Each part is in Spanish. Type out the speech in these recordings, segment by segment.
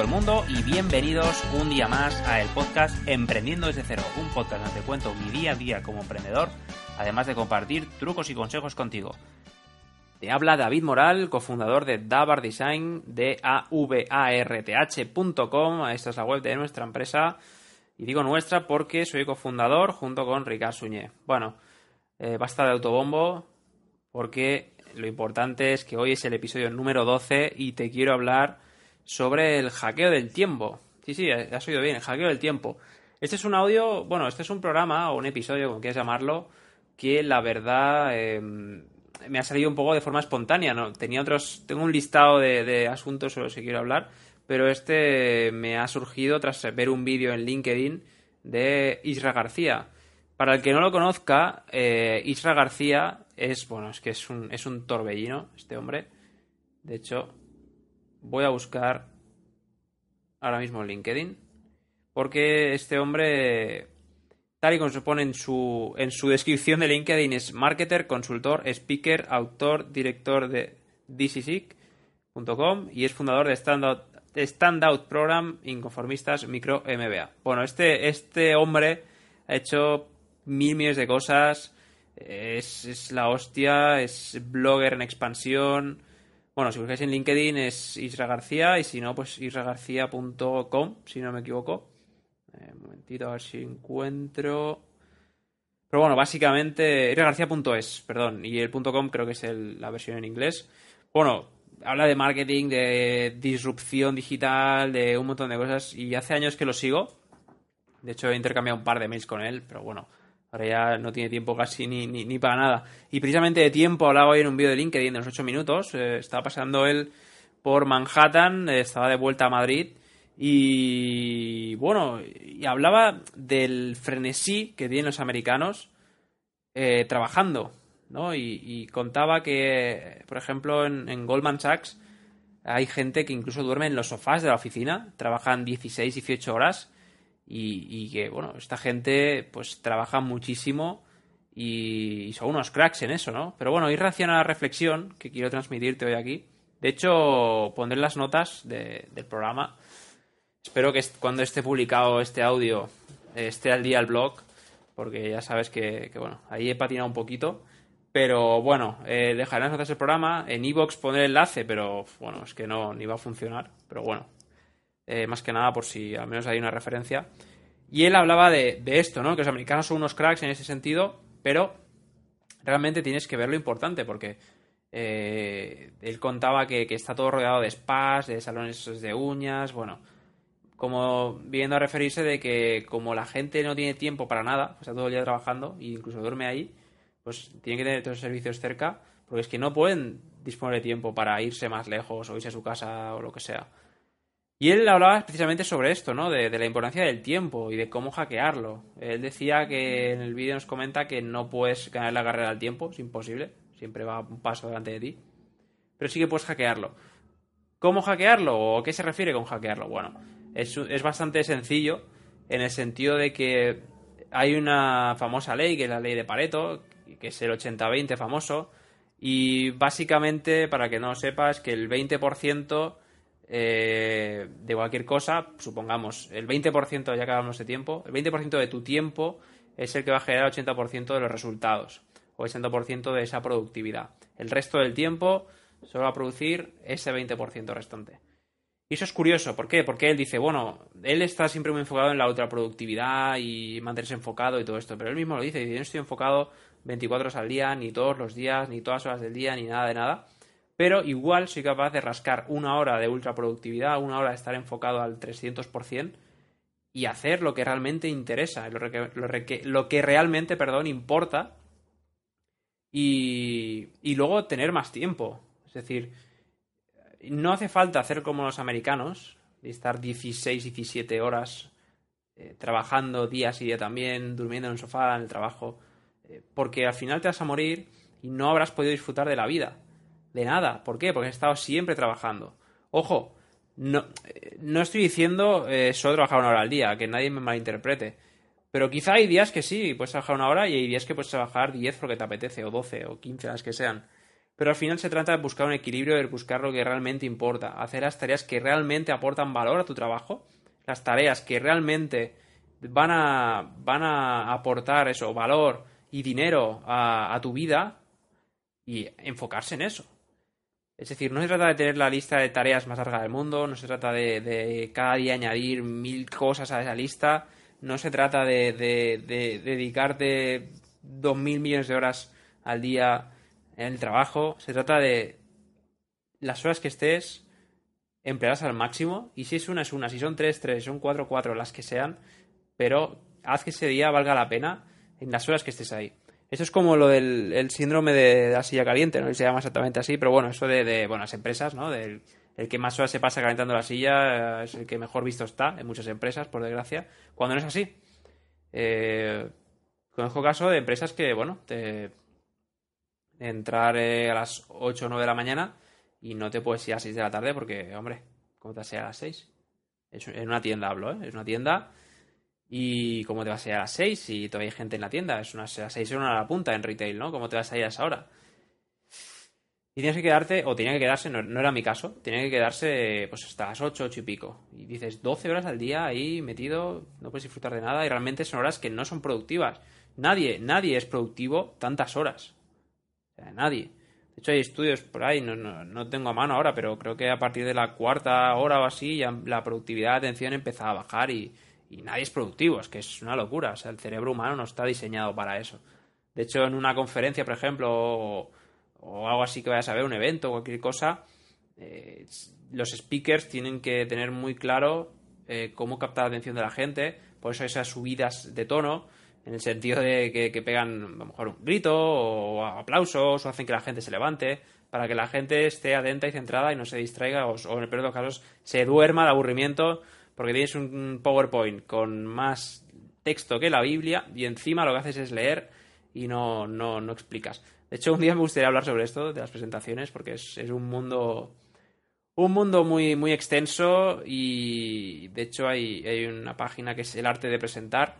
el mundo y bienvenidos un día más a el podcast Emprendiendo desde cero, un podcast donde te cuento mi día a día como emprendedor, además de compartir trucos y consejos contigo. Te habla David Moral, cofundador de Davar Design de avarth.com. Esta es la web de nuestra empresa. Y digo nuestra porque soy cofundador junto con Ricard Suñé. Bueno, eh, basta de autobombo porque lo importante es que hoy es el episodio número 12 y te quiero hablar sobre el hackeo del tiempo. Sí, sí, has oído bien, el hackeo del tiempo. Este es un audio, bueno, este es un programa o un episodio, como quieras llamarlo, que la verdad em, me ha salido un poco de forma espontánea, ¿no? Tenía otros, tengo un listado de, asuntos sobre los que quiero hablar, pero este me ha surgido tras ver un vídeo en LinkedIn de Isra García. Para el que no lo conozca, eh, Isra García es, bueno, es que es un, es un torbellino, este hombre. De hecho, voy a buscar ahora mismo LinkedIn, porque este hombre Tal y como se pone en su, en su descripción de LinkedIn, es marketer, consultor, speaker, autor, director de DCSIC.com y es fundador de Standout, Standout Program Inconformistas Micro MBA. Bueno, este, este hombre ha hecho mil millones de cosas, es, la hostia, es blogger en expansión. Bueno, si buscáis en LinkedIn es Isra García y si no, pues isragarcía.com, si no me equivoco. Eh, un momentito, a ver si encuentro. Pero bueno, básicamente, irregarcía.es, perdón, y el .com creo que es la versión en inglés. Bueno, habla de marketing, de disrupción digital, de un montón de cosas, y hace años que lo sigo. De hecho, he intercambiado un par de mails con él, pero bueno, ahora ya no tiene tiempo casi ni, ni, para nada. Y precisamente de tiempo hablaba hoy en un vídeo de LinkedIn de los 8 minutos. Eh, estaba pasando él por Manhattan, eh, estaba de vuelta a Madrid y bueno, y hablaba del frenesí que tienen los americanos eh, trabajando, ¿no? Y, contaba que, por ejemplo, en, Goldman Sachs hay gente que incluso duerme en los sofás de la oficina, trabajan 16, 18 horas y, que, bueno, esta gente pues trabaja muchísimo y, son unos cracks en eso, ¿no? Pero bueno, ir a la reflexión que quiero transmitirte hoy aquí. De hecho, pondré las notas del programa Espero que cuando esté publicado este audio esté al día el blog, porque ya sabes que, bueno, ahí he patinado un poquito. Pero bueno, eh, dejaré las notas del programa. En Evox pondré el enlace, pero bueno, es que no, ni va a funcionar. Pero bueno, eh, más que nada por si al menos hay una referencia. Y él hablaba de, esto, ¿no? Que los americanos son unos cracks en ese sentido, pero realmente tienes que ver lo importante, porque eh, él contaba que, está todo rodeado de spas, de salones de uñas, bueno, como viendo a referirse de que como la gente no tiene tiempo para nada, está todo el día trabajando e incluso duerme ahí, pues tiene que tener todos los servicios cerca, porque es que no pueden disponer de tiempo para irse más lejos o irse a su casa o lo que sea. Y él hablaba precisamente sobre esto, ¿no? De, la importancia del tiempo y de cómo hackearlo. Él decía que en el vídeo nos comenta que no puedes ganar la carrera al tiempo, es imposible, siempre va un paso delante de ti. Pero sí que puedes hackearlo. ¿Cómo hackearlo? ¿O qué se refiere con hackearlo? Bueno, es, bastante sencillo en el sentido de que hay una famosa ley, que es la ley de Pareto, que es el 80-20 famoso, y básicamente, para que no lo sepas, que el 20% eh, de cualquier cosa, supongamos, el 20%, ya que hablamos de tiempo, el 20% de tu tiempo es el que va a generar el 80% de los resultados, o el 80% de esa productividad. El resto del tiempo solo va a producir ese 20% restante. Y eso es curioso, ¿por qué? Porque él dice, bueno, él está siempre muy enfocado en la ultraproductividad y mantenerse enfocado y todo esto, pero él mismo lo dice, yo no estoy enfocado 24 horas al día, ni todos los días, ni todas horas del día, ni nada de nada, pero igual soy capaz de rascar una hora de ultraproductividad, una hora de estar enfocado al 300% y hacer lo que realmente interesa, lo que, realmente, perdón, importa y, luego tener más tiempo. Es decir, no hace falta hacer como los americanos, y estar 16, 17 horas eh, trabajando días y día también, durmiendo en el sofá, en el trabajo, eh, porque al final te vas a morir y no habrás podido disfrutar de la vida. De nada. ¿Por qué? Porque has estado siempre trabajando. Ojo, no, eh, no estoy diciendo solo trabajar una hora al día, que nadie me malinterprete. Pero quizá hay días que sí, puedes trabajar una hora y hay días que puedes trabajar 10 porque te apetece, o 12, o 15 las que sean. Pero al final se trata de buscar un equilibrio, de buscar lo que realmente importa, hacer las tareas que realmente aportan valor a tu trabajo, las tareas que realmente van a, van a aportar eso, valor y dinero a, tu vida y enfocarse en eso. Es decir, no se trata de tener la lista de tareas más larga del mundo, no se trata de, de cada día añadir mil cosas a esa lista, no se trata de, de dedicarte dos mil millones de horas al día en el trabajo, se trata de las horas que estés empleadas al máximo y si es una es una, si son tres, tres, son cuatro, cuatro, las que sean, pero haz que ese día valga la pena en las horas que estés ahí. Eso es como lo del síndrome de la silla caliente, no se llama exactamente así, pero bueno, eso de, de bueno, las empresas, ¿no? Del, el que más horas se pasa calentando la silla eh, es el que mejor visto está en muchas empresas, por desgracia, cuando no es así. Eh, conozco caso de empresas que, bueno, te entrar eh, a las 8 o 9 de la mañana y no te puedes ir a las 6 de la tarde porque, hombre, ¿cómo te a ir a las 6? Es, en una tienda hablo, ¿eh? Es una tienda y ¿cómo te vas a ir a las 6 si todavía hay gente en la tienda? Es unas, a las 6 son una a la punta en retail, ¿no? ¿Cómo te vas a ir a esa hora? Y tienes que quedarte, o tenía que quedarse, no, era mi caso, tenía que quedarse pues hasta las 8, 8 y pico. Y dices, 12 horas al día ahí metido, no puedes disfrutar de nada y realmente son horas que no son productivas. Nadie, nadie es productivo tantas horas. Nadie. De hecho, hay estudios por ahí, no, no, tengo a mano ahora, pero creo que a partir de la cuarta hora o así ya la productividad de atención empieza a bajar y, y nadie es productivo, es que es una locura. O sea, el cerebro humano no está diseñado para eso. De hecho, en una conferencia, por ejemplo, o, algo así que vayas a ver, un evento o cualquier cosa, eh, los speakers tienen que tener muy claro eh, cómo captar la atención de la gente, por eso esas subidas de tono, en el sentido de que, pegan a lo mejor un grito o aplausos o hacen que la gente se levante, para que la gente esté atenta y centrada y no se distraiga o, o en el peor de los casos se duerma de aburrimiento porque tienes un PowerPoint con más texto que la Biblia y encima lo que haces es leer y no, no, no explicas. De hecho, un día me gustaría hablar sobre esto, de las presentaciones, porque es, es un mundo un mundo muy, muy extenso y de hecho hay, hay, una página que es el arte de presentar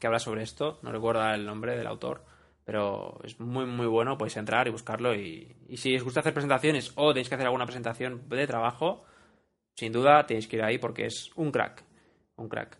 que habla sobre esto, no recuerdo el nombre del autor, pero es muy muy bueno, podéis entrar y buscarlo y, y si os gusta hacer presentaciones o tenéis que hacer alguna presentación de trabajo, sin duda tenéis que ir ahí porque es un crack. Un crack.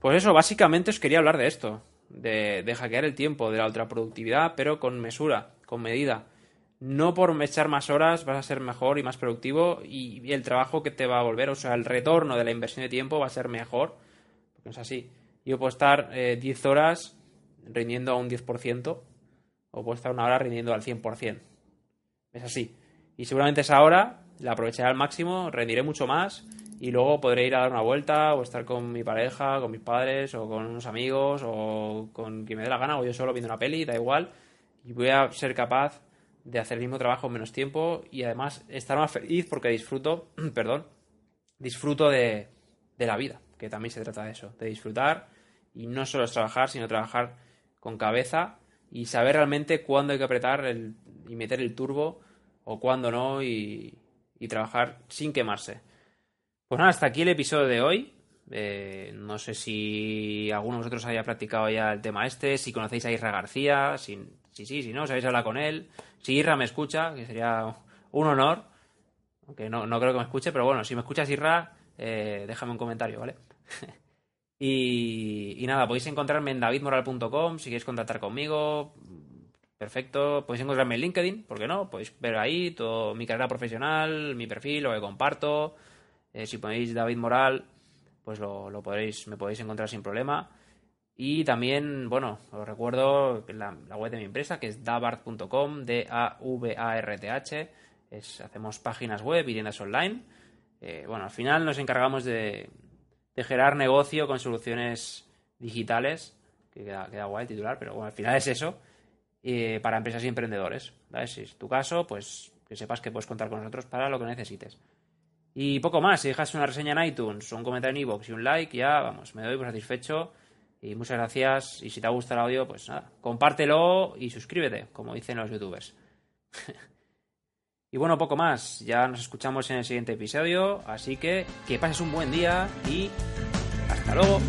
pues eso, básicamente os quería hablar de esto. De, hackear el tiempo, de la ultraproductividad, pero con mesura, con medida. No por echar más horas vas a ser mejor y más productivo y, el trabajo que te va a volver, o sea, el retorno de la inversión de tiempo va a ser mejor. Porque es así. Yo puedo estar 10 eh, horas rindiendo a un 10% o puedo estar una hora rindiendo al 100%. Es así. Y seguramente esa hora la aprovecharé al máximo, rendiré mucho más y luego podré ir a dar una vuelta o estar con mi pareja, con mis padres o con unos amigos o con quien me dé la gana o yo solo viendo una peli, da igual. Y voy a ser capaz de hacer el mismo trabajo en menos tiempo y además estar más feliz porque disfruto, perdón, disfruto de, de la vida, que también se trata de eso, de disfrutar y no solo es trabajar, sino trabajar con cabeza y saber realmente cuándo hay que apretar el, y meter el turbo o cuándo no y, trabajar sin quemarse. Pues nada, hasta aquí el episodio de hoy. Eh, no sé si alguno de vosotros haya practicado ya el tema este, si conocéis a Irra García, si sí, si, si no, sabéis hablar con él. Si Irra me escucha, que sería un honor, aunque no, no creo que me escuche, pero bueno, si me escuchas Irra, eh, déjame un comentario, ¿vale? y, y, nada, podéis encontrarme en davidmoral.com si queréis contactar conmigo, Perfecto, podéis encontrarme en LinkedIn, ¿por qué no? Podéis ver ahí todo mi carrera profesional, mi perfil, lo que comparto. Eh, si ponéis David Moral, pues lo, podréis, me podéis encontrar sin problema. Y también, bueno, os recuerdo la, la web de mi empresa, que es davart.com, D-A-V-A-R-T-H. hacemos páginas web y tiendas online. Eh, bueno, al final nos encargamos de, de generar negocio con soluciones digitales, que queda, queda guay el titular, pero bueno, al final es eso eh, para empresas y emprendedores. Si es tu caso, pues que sepas que puedes contar con nosotros para lo que necesites. Y poco más, si dejas una reseña en iTunes, un comentario en iVoox y un like, ya vamos, me doy por satisfecho. Y muchas gracias. Y si te ha gustado el audio, pues nada, compártelo y suscríbete, como dicen los youtubers. y bueno, poco más. Ya nos escuchamos en el siguiente episodio. Así que que pases un buen día y hasta luego.